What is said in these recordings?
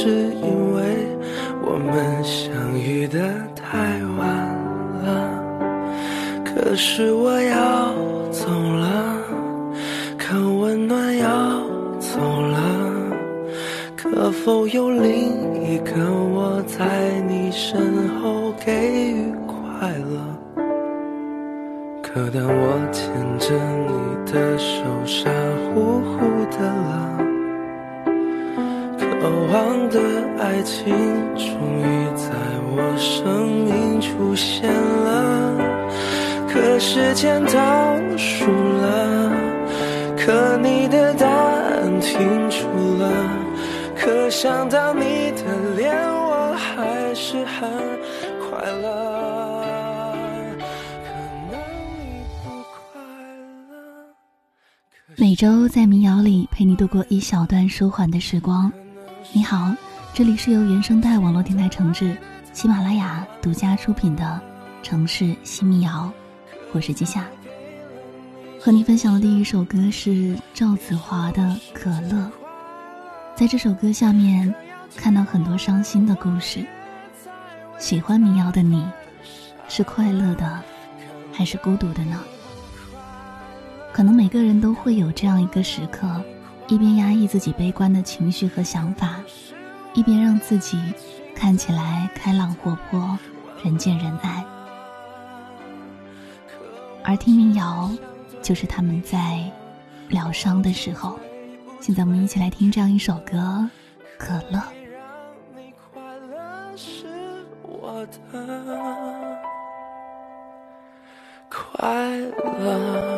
是因为我们相遇的太晚了。可是我要走了，可温暖要走了。可否有另一个我在你身后给予快乐？可当我牵着你的手，傻乎乎的了，渴望的爱情终于在我生命出现了。可时间倒数了，可你的答案停住了，可想到你的脸，我还是很快乐。每周在民谣里陪你度过一小段舒缓的时光。你好，这里是由原声带网络电台承制，喜马拉雅独家出品的城市新民谣，我是季夏。和你分享的第一首歌是赵子华的《可乐》。在这首歌下面，看到很多伤心的故事。喜欢民谣的你，是快乐的，还是孤独的呢？可能每个人都会有这样一个时刻，一边压抑自己悲观的情绪和想法，一边让自己看起来开朗活泼、人见人爱。而听民谣，就是他们在疗伤的时候。现在我们一起来听这样一首歌，《可乐》。快乐。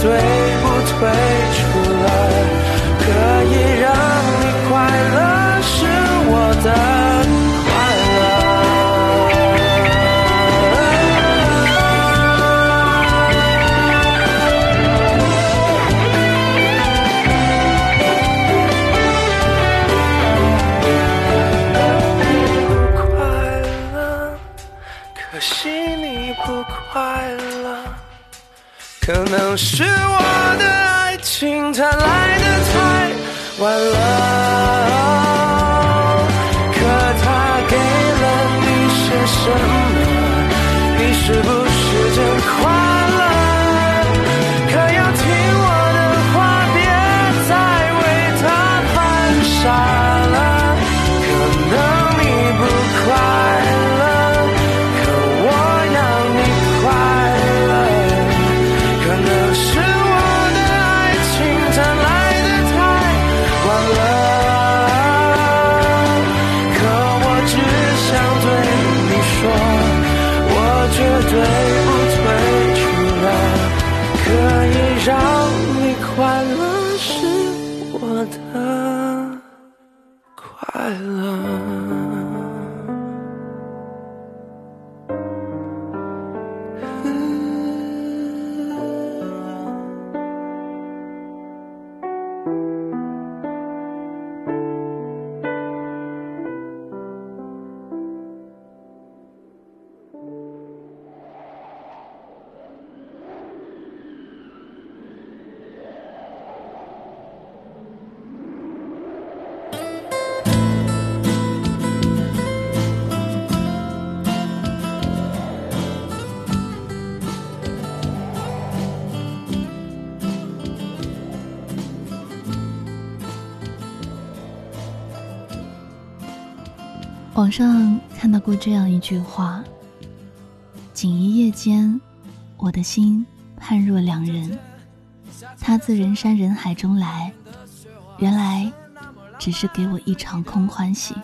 对不对是我的爱情，它来的太晚了。可他给了你些什么？你是不网上看到过这样一句话：“仅一夜间，我的心判若两人。他自人山人海中来，原来只是给我一场空欢喜。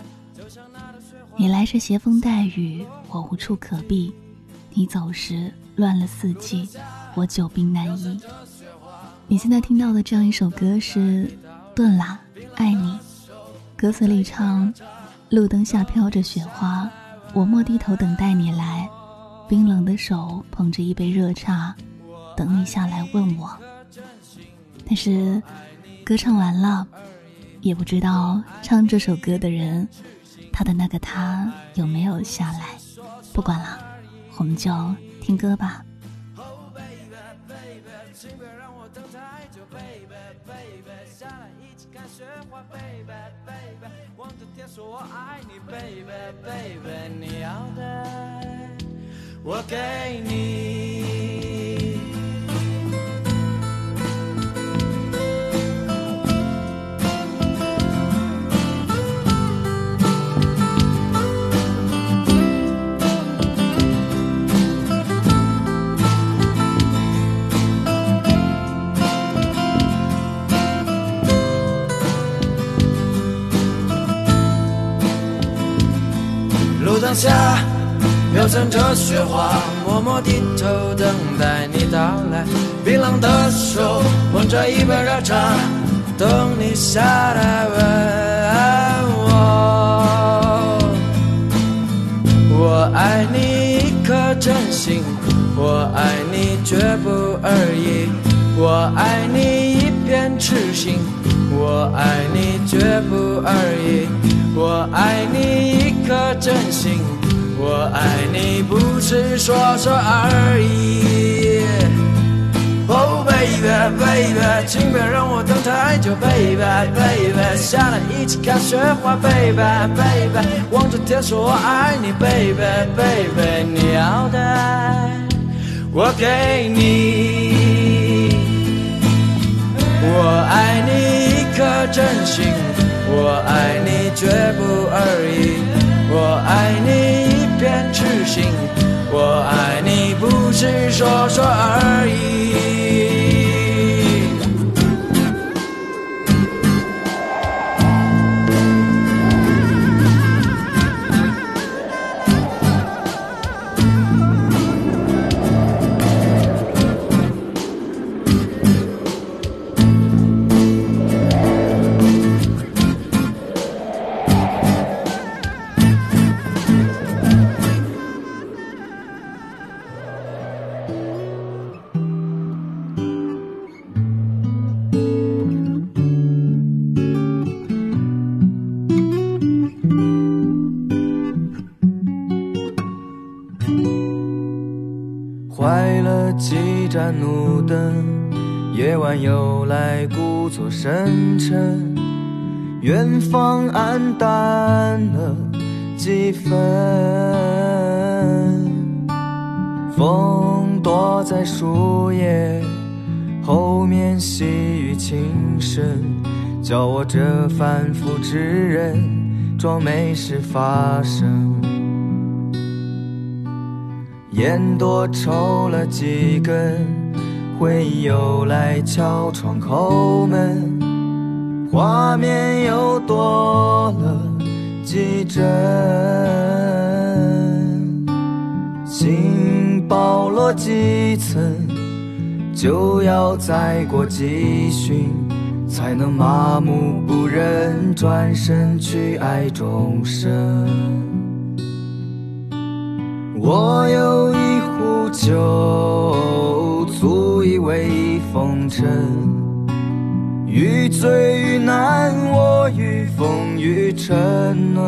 你来时携风带雨，我无处可避；你走时乱了四季，我久病难医。”你现在听到的这样一首歌是《顿啦爱你》，歌词里唱。路灯下飘着雪花，我莫低头等待你来，冰冷的手捧着一杯热茶，等你下来问我。但是，歌唱完了，也不知道唱这首歌的人，他的那个他有没有下来。不管了，我们就听歌吧。请别让我等太久，baby baby，下来一起看雪花，baby 说我爱你，baby baby，你要的我给你。下飘散着雪花，默默低头等待你到来。冰冷的手捧着一杯热茶，等你下来问我。我爱你一颗真心，我爱你绝不二意，我爱你一片痴心，我爱你绝不二意，我爱你一颗真心。我爱你不是说说而已，Oh baby baby，请别让我等太久，baby baby，下来一起看雪花，baby baby，望着天说我爱你，baby baby，你要的我给你，我爱你一颗真心，我爱你绝不二意，我爱你。一片痴心，我爱你不是说说而已。盏路灯，夜晚又来故作深沉，远方暗淡了几分。风躲在树叶后面，细雨轻声，叫我这凡夫之人装没事发生。烟多抽了几根，回忆又来敲窗口门，画面又多了几帧，心剥落几层，就要再过几旬，才能麻木不仁，转身去爱众生。我有一壶酒，足以慰风尘。欲醉欲难，我欲风雨沉沦。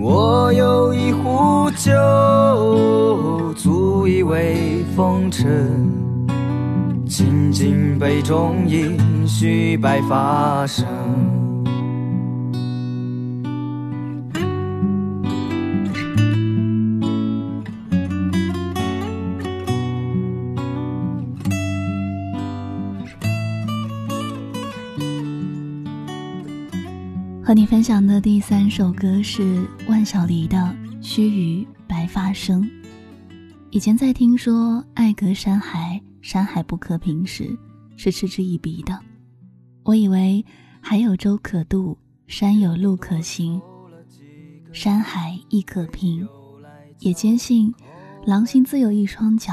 我有一壶酒，足以慰风尘。倾尽杯中饮，续白发生。和你分享的第三首歌是万晓利的《须臾白发生》。以前在听说“爱隔山海，山海不可平”时，是嗤之以鼻的。我以为海有舟可渡，山有路可行，山海亦可平。也坚信狼心自有一双脚，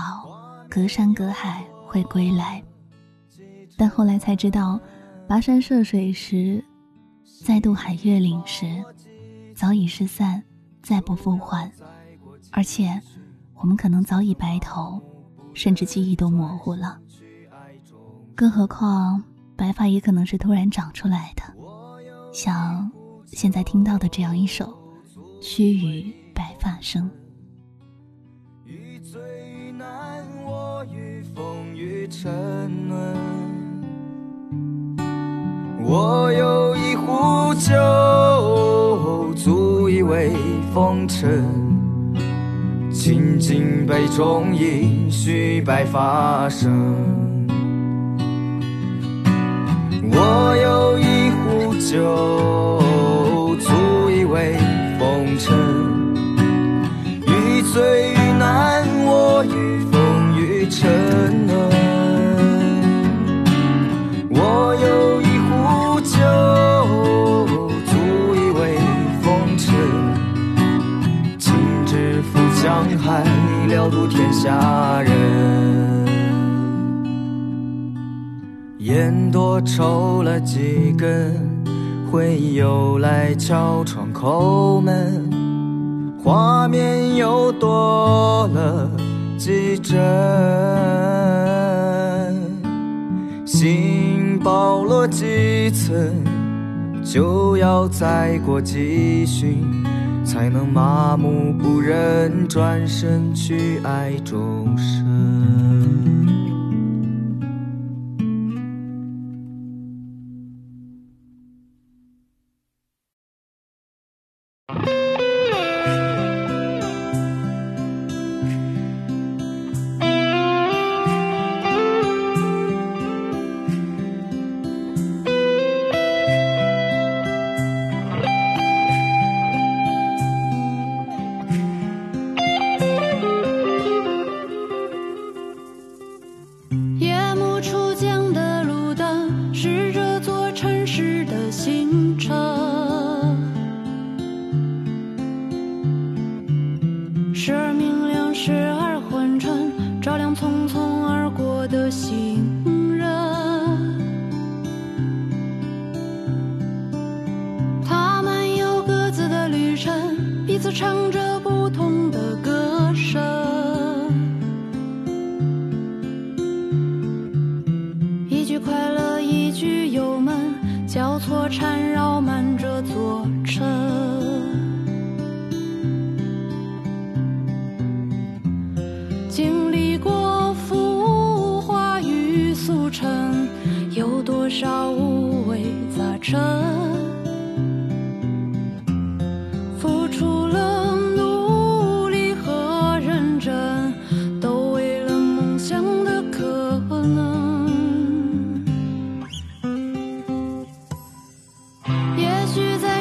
隔山隔海会归来。但后来才知道，跋山涉水时。再渡海月岭时，早已失散，再不复还。而且，我们可能早已白头，甚至记忆都模糊了。更何况，白发也可能是突然长出来的，像现在听到的这样一首《须臾白发生》。我我有一壶酒，足以慰风尘。倾尽杯中饮，须白发生。我有一壶酒，了渡天下人，烟多抽了几根，回忆又来敲窗口门，画面又多了几帧，心剥落几层，就要再过几旬。才能麻木不仁，转身去爱众生。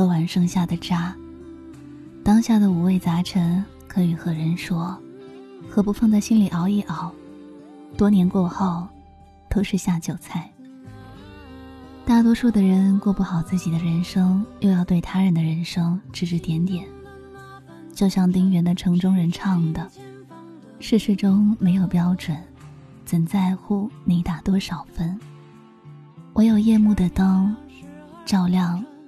喝完剩下的渣。当下的五味杂陈，可与何人说？何不放在心里熬一熬？多年过后，都是下酒菜。大多数的人过不好自己的人生，又要对他人的人生指指点点。就像丁原的《城中人》唱的：“世事中没有标准，怎在乎你打多少分？”唯有夜幕的灯，照亮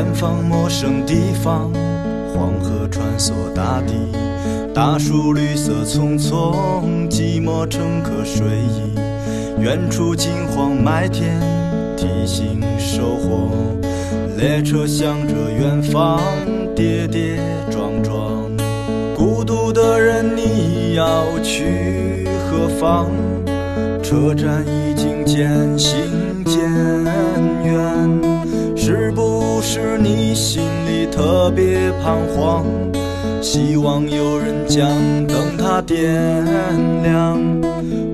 远方陌生地方，黄河穿梭大地，大树绿色葱葱，寂寞乘客睡意。远处金黄麦田，提醒收获。列车向着远方，跌跌撞撞。孤独的人，你要去何方？车站已经渐行渐特别彷徨？希望有人将灯塔点亮。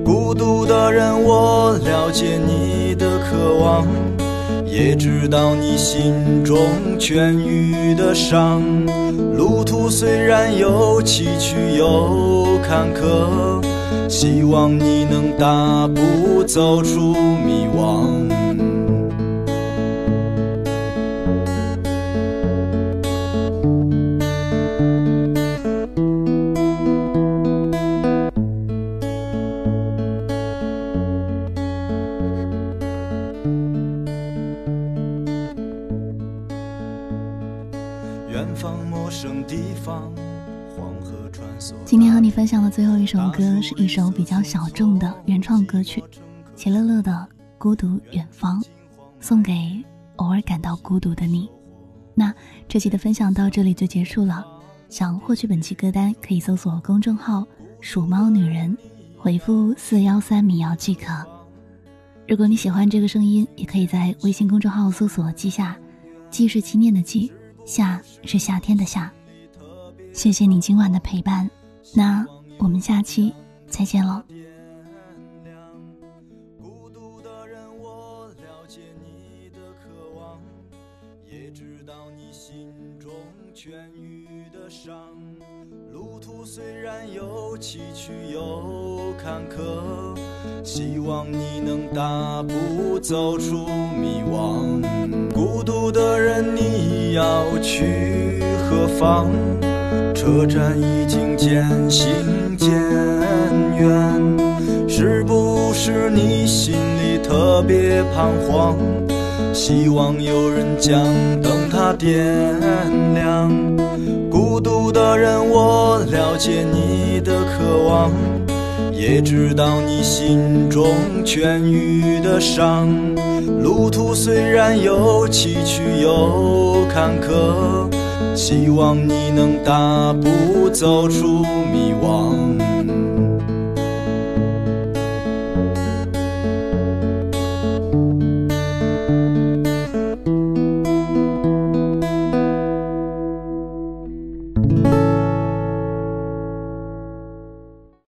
孤独的人，我了解你的渴望，也知道你心中痊愈的伤。路途虽然有崎岖有坎坷，希望你能大步走出迷惘。今天和你分享的最后一首歌是一首比较小众的原创歌曲，齐乐乐的《孤独远方》，送给偶尔感到孤独的你。那这期的分享到这里就结束了。想获取本期歌单，可以搜索公众号“鼠猫女人”，回复四幺三米瑶即可。如果你喜欢这个声音，也可以在微信公众号搜索“季夏”，季是纪念的季，夏是夏天的夏。谢谢你今晚的陪伴，那我们下期再见喽。孤独的人，我了解你的渴望，也知道你心中痊愈的伤。路途虽然有崎岖有坎坷，希望你能大步走出迷惘。孤独的人，你要去何方？车站已经渐行渐远，是不是你心里特别彷徨？希望有人将灯塔点亮。孤独的人，我了解你的渴望，也知道你心中痊愈的伤。路途虽然有崎岖有坎坷。希望你能大步走出迷惘。